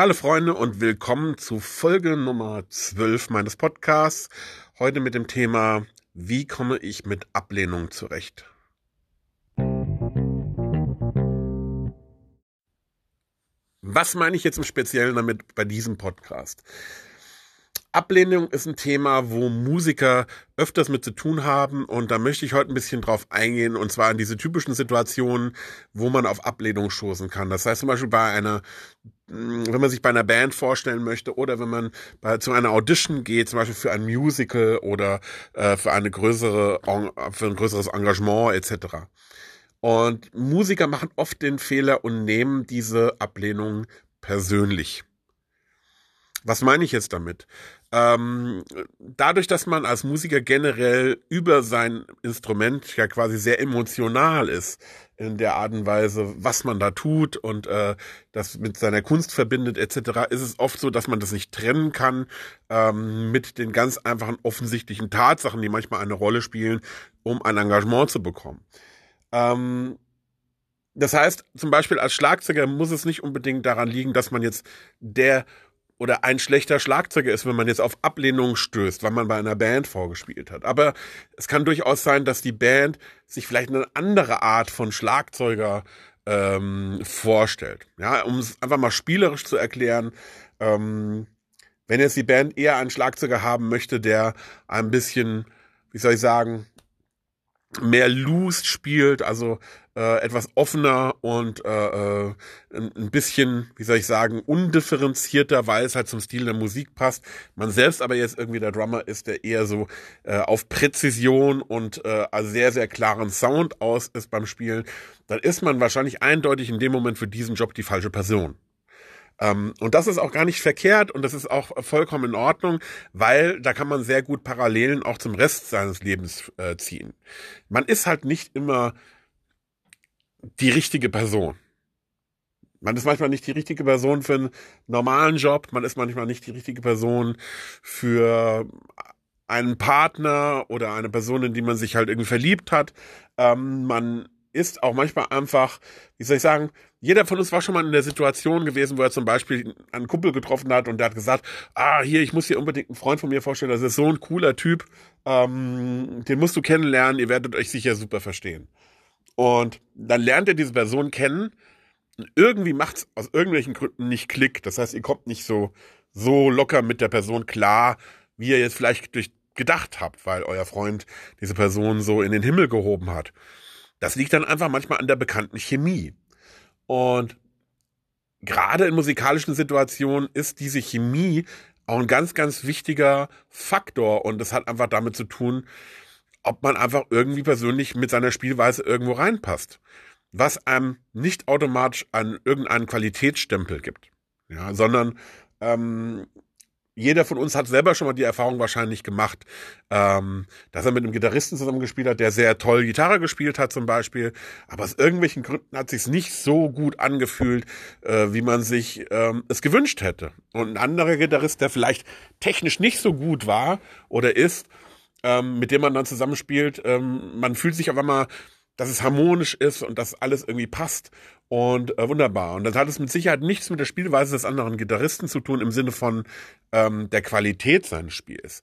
Hallo Freunde und willkommen zu Folge Nummer 12 meines Podcasts. Heute mit dem Thema, wie komme ich mit Ablehnung zurecht? Was meine ich jetzt im Speziellen damit bei diesem Podcast? Ablehnung ist ein Thema, wo Musiker öfters mit zu tun haben und da möchte ich heute ein bisschen drauf eingehen und zwar in diese typischen Situationen, wo man auf Ablehnung stoßen kann. Das heißt zum Beispiel bei einer, wenn man sich bei einer Band vorstellen möchte oder wenn man bei, zu einer Audition geht, zum Beispiel für ein Musical oder äh, für eine größere, für ein größeres Engagement etc. Und Musiker machen oft den Fehler und nehmen diese Ablehnung persönlich. Was meine ich jetzt damit? Ähm, dadurch, dass man als Musiker generell über sein Instrument ja quasi sehr emotional ist in der Art und Weise, was man da tut und äh, das mit seiner Kunst verbindet etc., ist es oft so, dass man das nicht trennen kann ähm, mit den ganz einfachen offensichtlichen Tatsachen, die manchmal eine Rolle spielen, um ein Engagement zu bekommen. Ähm, das heißt, zum Beispiel als Schlagzeuger muss es nicht unbedingt daran liegen, dass man jetzt der oder ein schlechter Schlagzeuger ist, wenn man jetzt auf Ablehnung stößt, weil man bei einer Band vorgespielt hat. Aber es kann durchaus sein, dass die Band sich vielleicht eine andere Art von Schlagzeuger ähm, vorstellt. Ja, um es einfach mal spielerisch zu erklären, ähm, wenn jetzt die Band eher einen Schlagzeuger haben möchte, der ein bisschen, wie soll ich sagen, mehr loose spielt, also äh, etwas offener und äh, äh, ein bisschen, wie soll ich sagen, undifferenzierter, weil es halt zum Stil der Musik passt. Man selbst aber jetzt irgendwie der Drummer ist, der eher so äh, auf Präzision und äh, sehr, sehr klaren Sound aus ist beim Spielen, dann ist man wahrscheinlich eindeutig in dem Moment für diesen Job die falsche Person. Ähm, und das ist auch gar nicht verkehrt und das ist auch vollkommen in Ordnung, weil da kann man sehr gut Parallelen auch zum Rest seines Lebens äh, ziehen. Man ist halt nicht immer die richtige Person. Man ist manchmal nicht die richtige Person für einen normalen Job, man ist manchmal nicht die richtige Person für einen Partner oder eine Person, in die man sich halt irgendwie verliebt hat. Ähm, man ist auch manchmal einfach, wie soll ich sagen, jeder von uns war schon mal in der Situation gewesen, wo er zum Beispiel einen Kumpel getroffen hat und der hat gesagt, ah, hier, ich muss hier unbedingt einen Freund von mir vorstellen, das ist so ein cooler Typ, ähm, den musst du kennenlernen, ihr werdet euch sicher super verstehen. Und dann lernt er diese Person kennen und irgendwie macht es aus irgendwelchen Gründen nicht Klick. Das heißt, ihr kommt nicht so, so locker mit der Person klar, wie ihr jetzt vielleicht durch gedacht habt, weil euer Freund diese Person so in den Himmel gehoben hat. Das liegt dann einfach manchmal an der bekannten Chemie. Und gerade in musikalischen Situationen ist diese Chemie auch ein ganz, ganz wichtiger Faktor. Und das hat einfach damit zu tun, ob man einfach irgendwie persönlich mit seiner Spielweise irgendwo reinpasst. Was einem nicht automatisch an irgendeinen Qualitätsstempel gibt. Ja, sondern ähm, jeder von uns hat selber schon mal die Erfahrung wahrscheinlich gemacht, ähm, dass er mit einem Gitarristen zusammengespielt hat, der sehr toll Gitarre gespielt hat zum Beispiel, aber aus irgendwelchen Gründen hat sich nicht so gut angefühlt, äh, wie man sich ähm, es gewünscht hätte. Und ein anderer Gitarrist, der vielleicht technisch nicht so gut war oder ist, ähm, mit dem man dann zusammenspielt, ähm, man fühlt sich auf einmal dass es harmonisch ist und dass alles irgendwie passt und äh, wunderbar. Und das hat es mit Sicherheit nichts mit der Spielweise des anderen Gitarristen zu tun im Sinne von ähm, der Qualität seines Spiels.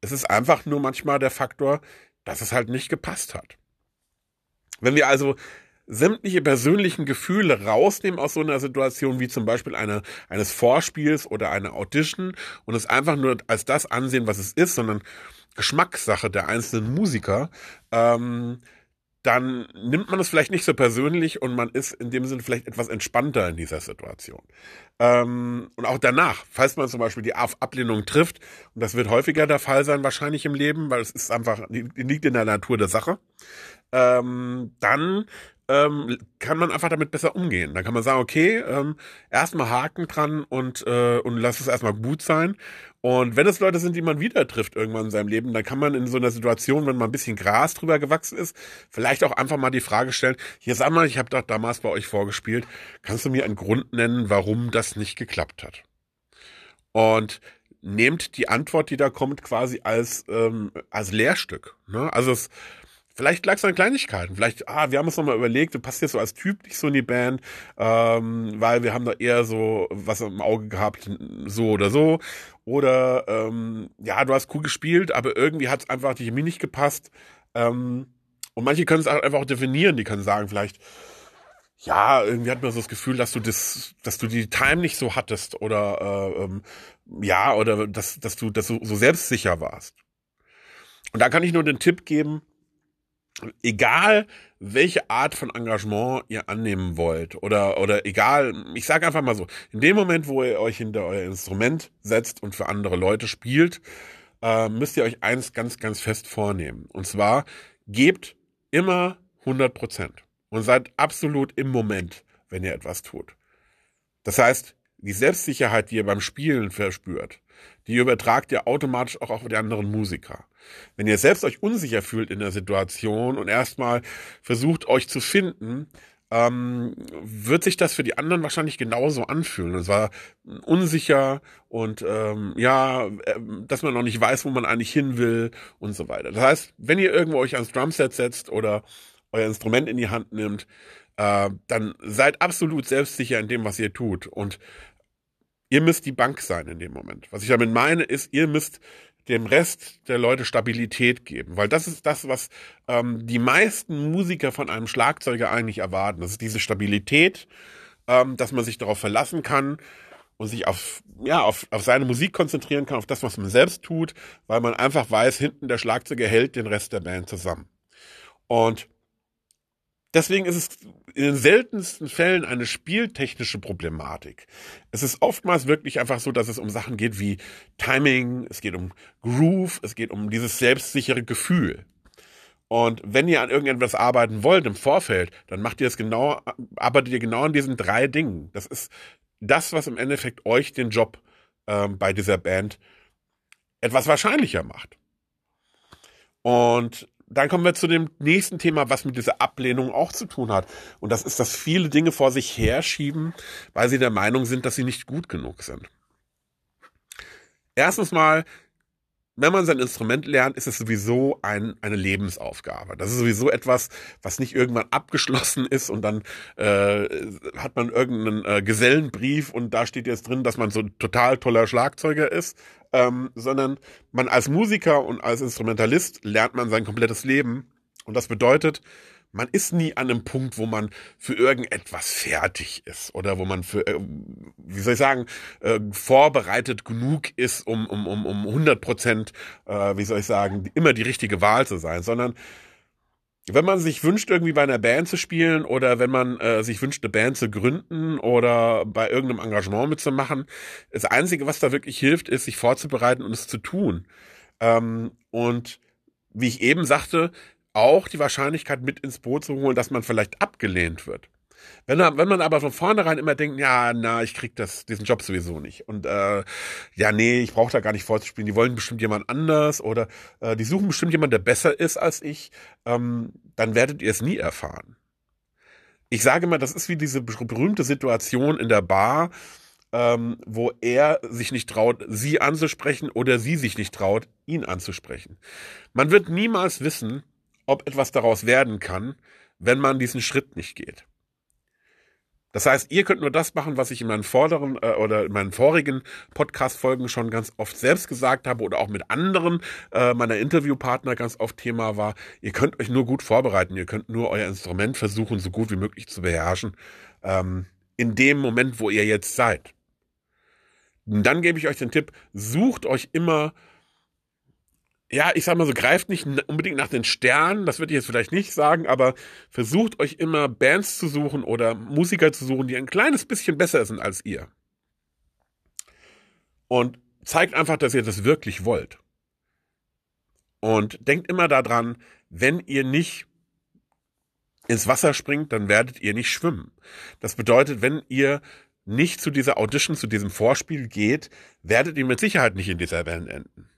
Es ist einfach nur manchmal der Faktor, dass es halt nicht gepasst hat. Wenn wir also sämtliche persönlichen Gefühle rausnehmen aus so einer Situation, wie zum Beispiel eine, eines Vorspiels oder eine Audition und es einfach nur als das ansehen, was es ist, sondern Geschmackssache der einzelnen Musiker, ähm, dann nimmt man es vielleicht nicht so persönlich und man ist in dem Sinne vielleicht etwas entspannter in dieser Situation. Ähm, und auch danach, falls man zum Beispiel die Ablehnung trifft, und das wird häufiger der Fall sein wahrscheinlich im Leben, weil es ist einfach, liegt in der Natur der Sache, ähm, dann ähm, kann man einfach damit besser umgehen. Dann kann man sagen, okay, ähm, erstmal Haken dran und, äh, und lass es erstmal gut sein. Und wenn es Leute sind, die man wieder trifft irgendwann in seinem Leben, dann kann man in so einer Situation, wenn mal ein bisschen Gras drüber gewachsen ist, vielleicht auch einfach mal die Frage stellen, hier sag mal, ich habe doch damals bei euch vorgespielt, kannst du mir einen Grund nennen, warum das nicht geklappt hat? Und nehmt die Antwort, die da kommt, quasi als, ähm, als Lehrstück. Ne? Also es Vielleicht lag es an Kleinigkeiten. Vielleicht, ah, wir haben uns nochmal überlegt, du passt jetzt so als Typ nicht so in die Band, ähm, weil wir haben da eher so was im Auge gehabt, so oder so. Oder ähm, ja, du hast cool gespielt, aber irgendwie hat es einfach die Chemie nicht gepasst. Ähm, und manche können es einfach auch definieren, die können sagen, vielleicht, ja, irgendwie hat man so das Gefühl, dass du das, dass du die Time nicht so hattest oder äh, ähm, ja, oder dass, dass du, dass du so selbstsicher warst. Und da kann ich nur den Tipp geben, egal welche Art von Engagement ihr annehmen wollt oder oder egal, ich sage einfach mal so, in dem Moment, wo ihr euch hinter euer Instrument setzt und für andere Leute spielt, äh, müsst ihr euch eins ganz ganz fest vornehmen und zwar gebt immer 100 Prozent und seid absolut im Moment, wenn ihr etwas tut. Das heißt, die Selbstsicherheit, die ihr beim Spielen verspürt, die übertragt ihr automatisch auch auf die anderen Musiker. Wenn ihr selbst euch unsicher fühlt in der Situation und erstmal versucht euch zu finden, ähm, wird sich das für die anderen wahrscheinlich genauso anfühlen. Es war unsicher und ähm, ja, äh, dass man noch nicht weiß, wo man eigentlich hin will und so weiter. Das heißt, wenn ihr irgendwo euch ans Drumset setzt oder euer Instrument in die Hand nimmt, äh, dann seid absolut selbstsicher in dem, was ihr tut und ihr müsst die Bank sein in dem Moment. Was ich damit meine, ist, ihr müsst dem Rest der Leute Stabilität geben, weil das ist das, was ähm, die meisten Musiker von einem Schlagzeuger eigentlich erwarten. Das ist diese Stabilität, ähm, dass man sich darauf verlassen kann und sich auf ja auf, auf seine Musik konzentrieren kann, auf das, was man selbst tut, weil man einfach weiß, hinten der Schlagzeuger hält den Rest der Band zusammen. Und Deswegen ist es in den seltensten Fällen eine spieltechnische Problematik. Es ist oftmals wirklich einfach so, dass es um Sachen geht wie Timing, es geht um Groove, es geht um dieses selbstsichere Gefühl. Und wenn ihr an irgendetwas arbeiten wollt im Vorfeld, dann macht ihr es genau, arbeitet ihr genau an diesen drei Dingen. Das ist das, was im Endeffekt euch den Job ähm, bei dieser Band etwas wahrscheinlicher macht. Und dann kommen wir zu dem nächsten Thema, was mit dieser Ablehnung auch zu tun hat. Und das ist, dass viele Dinge vor sich herschieben, weil sie der Meinung sind, dass sie nicht gut genug sind. Erstens mal, wenn man sein Instrument lernt, ist es sowieso ein, eine Lebensaufgabe. Das ist sowieso etwas, was nicht irgendwann abgeschlossen ist und dann äh, hat man irgendeinen äh, Gesellenbrief und da steht jetzt drin, dass man so ein total toller Schlagzeuger ist, ähm, sondern man als Musiker und als Instrumentalist lernt man sein komplettes Leben. Und das bedeutet, man ist nie an einem Punkt, wo man für irgendetwas fertig ist oder wo man für, äh, wie soll ich sagen, äh, vorbereitet genug ist, um, um, um, um 100 Prozent, äh, wie soll ich sagen, immer die richtige Wahl zu sein, sondern wenn man sich wünscht, irgendwie bei einer Band zu spielen oder wenn man äh, sich wünscht, eine Band zu gründen oder bei irgendeinem Engagement mitzumachen, das Einzige, was da wirklich hilft, ist, sich vorzubereiten und es zu tun. Ähm, und wie ich eben sagte, auch die Wahrscheinlichkeit mit ins Boot zu holen, dass man vielleicht abgelehnt wird. Wenn, wenn man aber von vornherein immer denkt, ja, na, ich krieg das, diesen Job sowieso nicht. Und äh, ja, nee, ich brauche da gar nicht vorzuspielen. Die wollen bestimmt jemand anders oder äh, die suchen bestimmt jemand, der besser ist als ich, ähm, dann werdet ihr es nie erfahren. Ich sage mal, das ist wie diese berühmte Situation in der Bar, ähm, wo er sich nicht traut, sie anzusprechen oder sie sich nicht traut, ihn anzusprechen. Man wird niemals wissen, ob etwas daraus werden kann, wenn man diesen Schritt nicht geht. Das heißt, ihr könnt nur das machen, was ich in meinen vorderen äh, oder in meinen vorigen Podcast-Folgen schon ganz oft selbst gesagt habe oder auch mit anderen äh, meiner Interviewpartner ganz oft Thema war. Ihr könnt euch nur gut vorbereiten. Ihr könnt nur euer Instrument versuchen, so gut wie möglich zu beherrschen. Ähm, in dem Moment, wo ihr jetzt seid. Und dann gebe ich euch den Tipp, sucht euch immer ja, ich sag mal so, greift nicht unbedingt nach den Sternen, das würde ich jetzt vielleicht nicht sagen, aber versucht euch immer Bands zu suchen oder Musiker zu suchen, die ein kleines bisschen besser sind als ihr. Und zeigt einfach, dass ihr das wirklich wollt. Und denkt immer daran, wenn ihr nicht ins Wasser springt, dann werdet ihr nicht schwimmen. Das bedeutet, wenn ihr nicht zu dieser Audition, zu diesem Vorspiel geht, werdet ihr mit Sicherheit nicht in dieser Band enden.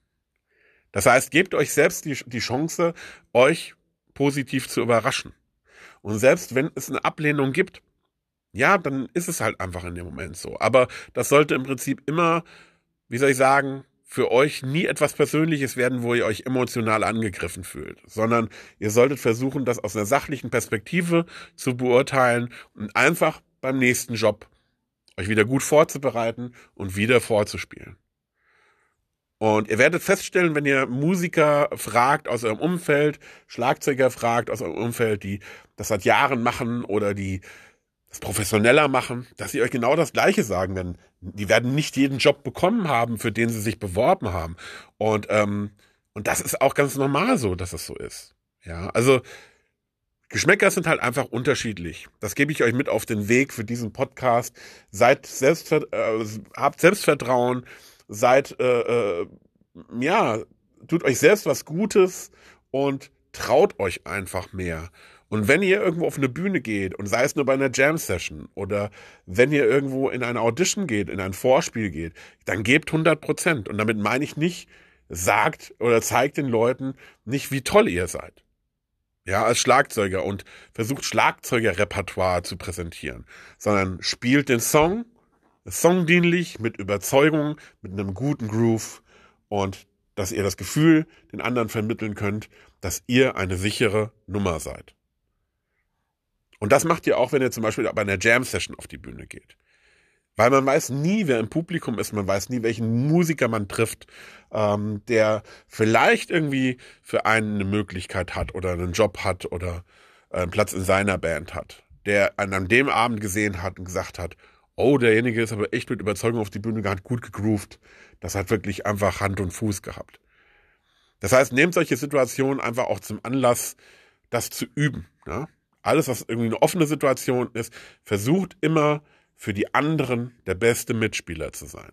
Das heißt, gebt euch selbst die, die Chance, euch positiv zu überraschen. Und selbst wenn es eine Ablehnung gibt, ja, dann ist es halt einfach in dem Moment so. Aber das sollte im Prinzip immer, wie soll ich sagen, für euch nie etwas Persönliches werden, wo ihr euch emotional angegriffen fühlt, sondern ihr solltet versuchen, das aus einer sachlichen Perspektive zu beurteilen und einfach beim nächsten Job euch wieder gut vorzubereiten und wieder vorzuspielen. Und ihr werdet feststellen, wenn ihr Musiker fragt aus eurem Umfeld, Schlagzeuger fragt aus eurem Umfeld, die das seit Jahren machen oder die das professioneller machen, dass sie euch genau das Gleiche sagen werden. Die werden nicht jeden Job bekommen haben, für den sie sich beworben haben. Und, ähm, und das ist auch ganz normal so, dass es so ist. Ja, also Geschmäcker sind halt einfach unterschiedlich. Das gebe ich euch mit auf den Weg für diesen Podcast. Seid Selbstver äh, habt Selbstvertrauen, seid äh, äh, ja, tut euch selbst was Gutes und traut euch einfach mehr. Und wenn ihr irgendwo auf eine Bühne geht und sei es nur bei einer Jam-Session oder wenn ihr irgendwo in eine Audition geht, in ein Vorspiel geht, dann gebt 100 Prozent. Und damit meine ich nicht, sagt oder zeigt den Leuten nicht, wie toll ihr seid. Ja, als Schlagzeuger und versucht Schlagzeugerrepertoire zu präsentieren, sondern spielt den Song, songdienlich, mit Überzeugung, mit einem guten Groove und dass ihr das Gefühl den anderen vermitteln könnt, dass ihr eine sichere Nummer seid. Und das macht ihr auch, wenn ihr zum Beispiel bei einer Jam-Session auf die Bühne geht. Weil man weiß nie, wer im Publikum ist, man weiß nie, welchen Musiker man trifft, ähm, der vielleicht irgendwie für einen eine Möglichkeit hat oder einen Job hat oder einen Platz in seiner Band hat, der einen an dem Abend gesehen hat und gesagt hat, oh, derjenige ist aber echt mit Überzeugung auf die Bühne gehabt, gut gegroovt. Das hat wirklich einfach Hand und Fuß gehabt. Das heißt, nehmt solche Situationen einfach auch zum Anlass, das zu üben. Ja? alles, was irgendwie eine offene Situation ist, versucht immer für die anderen der beste Mitspieler zu sein.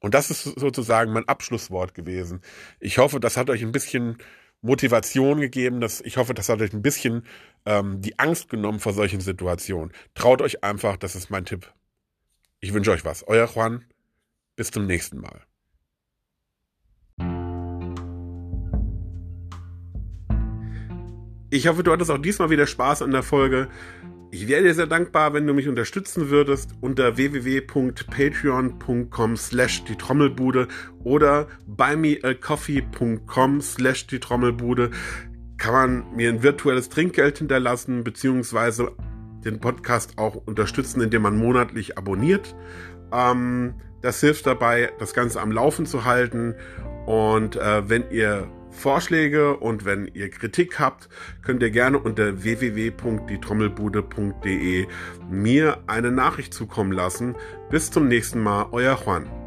Und das ist sozusagen mein Abschlusswort gewesen. Ich hoffe, das hat euch ein bisschen Motivation gegeben. Dass, ich hoffe, das hat euch ein bisschen ähm, die Angst genommen vor solchen Situationen. Traut euch einfach, das ist mein Tipp. Ich wünsche euch was. Euer Juan. Bis zum nächsten Mal. Ich hoffe, du hattest auch diesmal wieder Spaß an der Folge. Ich wäre dir sehr dankbar, wenn du mich unterstützen würdest unter www.patreon.com slash die Trommelbude oder buymeacoffee.com slash die Trommelbude kann man mir ein virtuelles Trinkgeld hinterlassen, beziehungsweise den Podcast auch unterstützen, indem man monatlich abonniert. Ähm, das hilft dabei, das Ganze am Laufen zu halten. Und äh, wenn ihr Vorschläge und wenn ihr Kritik habt, könnt ihr gerne unter www.dietrommelbude.de mir eine Nachricht zukommen lassen. Bis zum nächsten Mal, euer Juan.